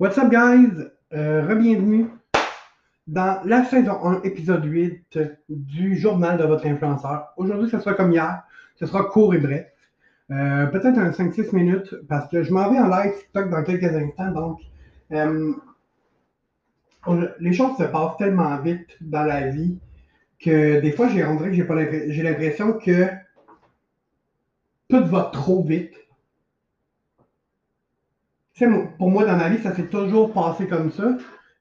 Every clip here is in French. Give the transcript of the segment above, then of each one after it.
What's up, guys? Euh, Rebienvenue dans la saison 1, épisode 8 du journal de votre influenceur. Aujourd'hui, ce sera comme hier. Ce sera court et bref. Euh, Peut-être un 5-6 minutes parce que je m'en vais en live TikTok dans quelques instants. Donc, euh, les choses se passent tellement vite dans la vie que des fois, j'ai j'ai l'impression que tout va trop vite. Sais, pour moi, dans ma vie, ça s'est toujours passé comme ça.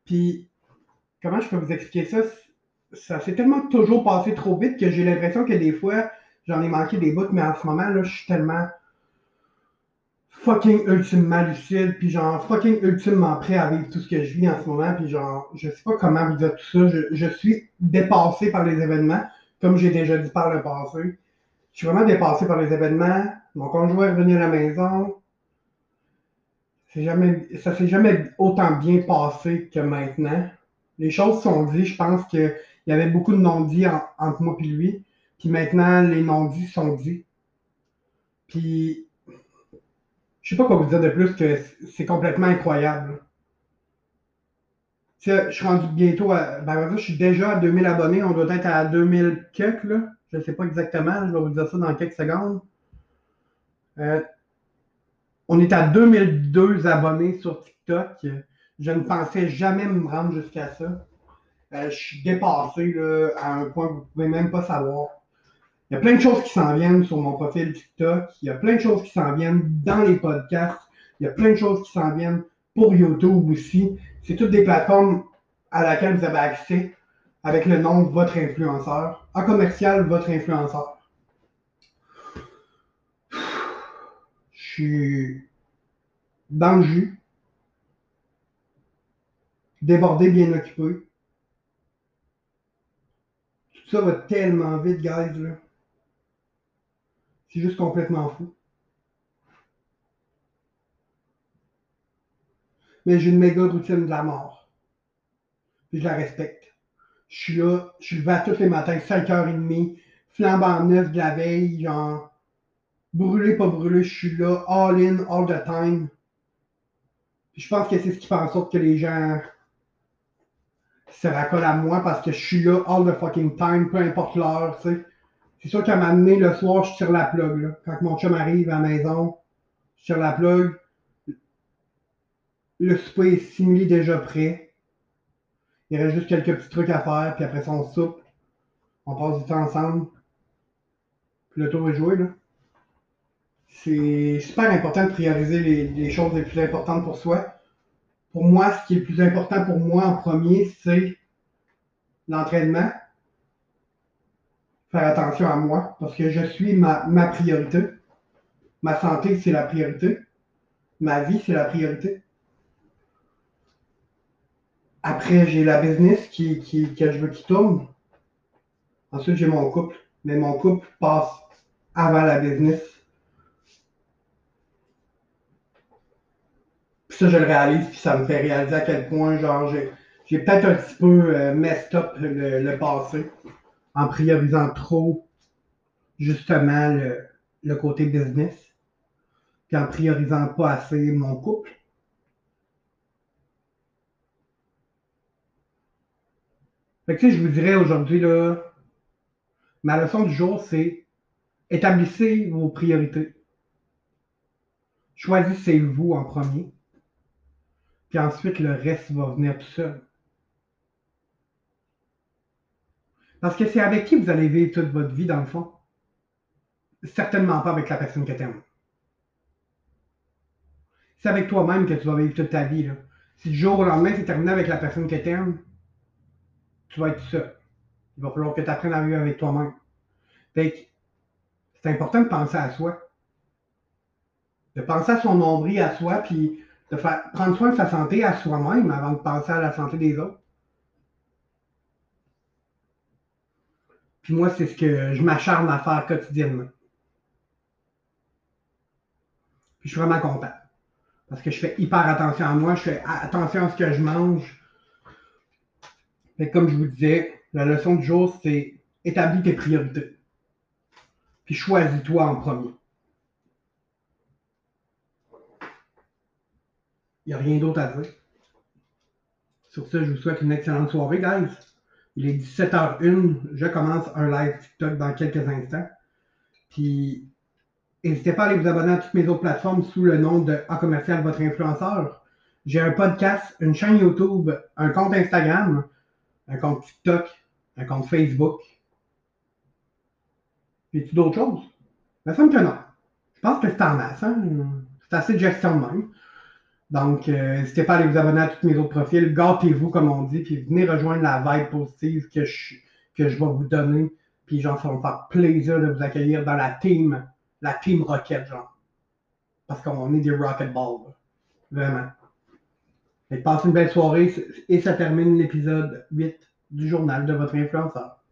Puis, comment je peux vous expliquer ça? Ça s'est tellement toujours passé trop vite que j'ai l'impression que des fois, j'en ai manqué des bouts, mais en ce moment, là, je suis tellement fucking ultimement lucide, puis genre fucking ultimement prêt à vivre tout ce que je vis en ce moment, puis genre, je sais pas comment vous dire tout ça. Je, je suis dépassé par les événements, comme j'ai déjà dit par le passé. Je suis vraiment dépassé par les événements. Mon conjoint est revenu à la maison. Jamais, ça s'est jamais autant bien passé que maintenant. Les choses sont dites. Je pense qu'il y avait beaucoup de non-dits en- entre moi et lui. Puis maintenant, les non-dits sont dits. Puis, je sais pas quoi vous dire de plus que c'est complètement incroyable. Tu sais, je suis rendu bientôt à. Ben, je suis déjà à 2000 abonnés. On doit être à 2000 quelques, là. Je sais pas exactement. Je vais vous dire ça dans quelques secondes. Euh, on est à 2002 abonnés sur TikTok. Je ne pensais jamais me rendre jusqu'à ça. Euh, je suis dépassé là, à un point que vous ne pouvez même pas savoir. Il y a plein de choses qui s'en viennent sur mon profil TikTok. Il y a plein de choses qui s'en viennent dans les podcasts. Il y a plein de choses qui s'en viennent pour YouTube aussi. C'est toutes des plateformes à laquelle vous avez accès avec le nom de votre influenceur. En commercial, votre influenceur. Je suis dans le jus, débordé, bien occupé. Tout ça va tellement vite, guys, là. C'est juste complètement fou. Mais j'ai une méga routine de la mort. Puis je la respecte. Je suis là, je suis levé tous les matins, 5h30, flambant neuf de la veille, genre brûlé, pas brûlé, je suis là, all in, all the time. Je pense que c'est ce qui fait en sorte que les gens se raccolent à moi parce que je suis là all the fucking time, peu importe l'heure, tu sais. C'est sûr qu'à m'amener le soir, je tire la plug, là. Quand mon chum arrive à la maison, je tire la plug. Le souper est simulé déjà prêt. Il reste juste quelques petits trucs à faire, puis après ça, on soupe. On passe du temps ensemble. Puis le tour est joué, là. C'est super important de prioriser les, choses les plus importantes pour soi. Pour moi, ce qui est le plus important pour moi en premier, c'est l'entraînement. Faire attention à moi, parce que je suis ma, ma priorité. Ma santé, c'est la priorité. Ma vie, c'est la priorité. Après, j'ai la business qui, qui- que je veux qui tourne. Ensuite, j'ai mon couple. Mais mon couple passe avant la business. Puis je le réalise, puis ça me fait réaliser à quel point, genre, j'ai, peut-être un petit peu euh, messed up le, passé en priorisant trop, justement, le, le côté business, puis en priorisant pas assez mon couple. Fait que, je vous dirais aujourd'hui, là, ma leçon du jour, c'est établissez vos priorités. Choisissez-vous en premier. Puis ensuite, le reste va venir tout seul. Parce que c'est avec qui vous allez vivre toute votre vie, dans le fond? Certainement pas avec la personne que tu aimes. C'est avec toi-même que tu vas vivre toute ta vie. Là. Si du jour au lendemain, c'est terminé avec la personne que tu aimes, tu vas être seul. Il va falloir que tu apprennes à vivre avec toi-même. Fait que c'est important de penser à soi. De penser à son nombril à soi, puis de faire, prendre soin de sa santé à soi-même avant de penser à la santé des autres. Puis moi, c'est ce que je m'acharne à faire quotidiennement. Puis je suis vraiment content. Parce que je fais hyper attention à moi, je fais attention à ce que je mange. Que comme je vous disais, la leçon du jour, c'est établis tes priorités. Puis choisis-toi en premier. Il n'y a rien d'autre à dire. Sur ce, je vous souhaite une excellente soirée, guys. Il est 17h01. Je commence un live TikTok dans quelques instants. Puis, n'hésitez pas à aller vous abonner à toutes mes autres plateformes sous le nom de A commercial votre influenceur. J'ai un podcast, une chaîne YouTube, un compte Instagram, un compte TikTok, un compte Facebook. Et tu d'autres choses? Ça me que non. Je pense que c'est en masse. Hein? C'est assez de gestion de même. Donc, euh, n'hésitez pas à aller vous abonner à tous mes autres profils. Gâtez-vous, comme on dit, puis venez rejoindre la vibe positive que je, vais vous donner. Puis, genre, ça va me faire plaisir de vous accueillir dans la team, la team Rocket, genre. Parce qu'on est des Rocket Balls. Vraiment. Et passez une belle soirée et ça termine l'épisode 8 du journal de votre influenceur.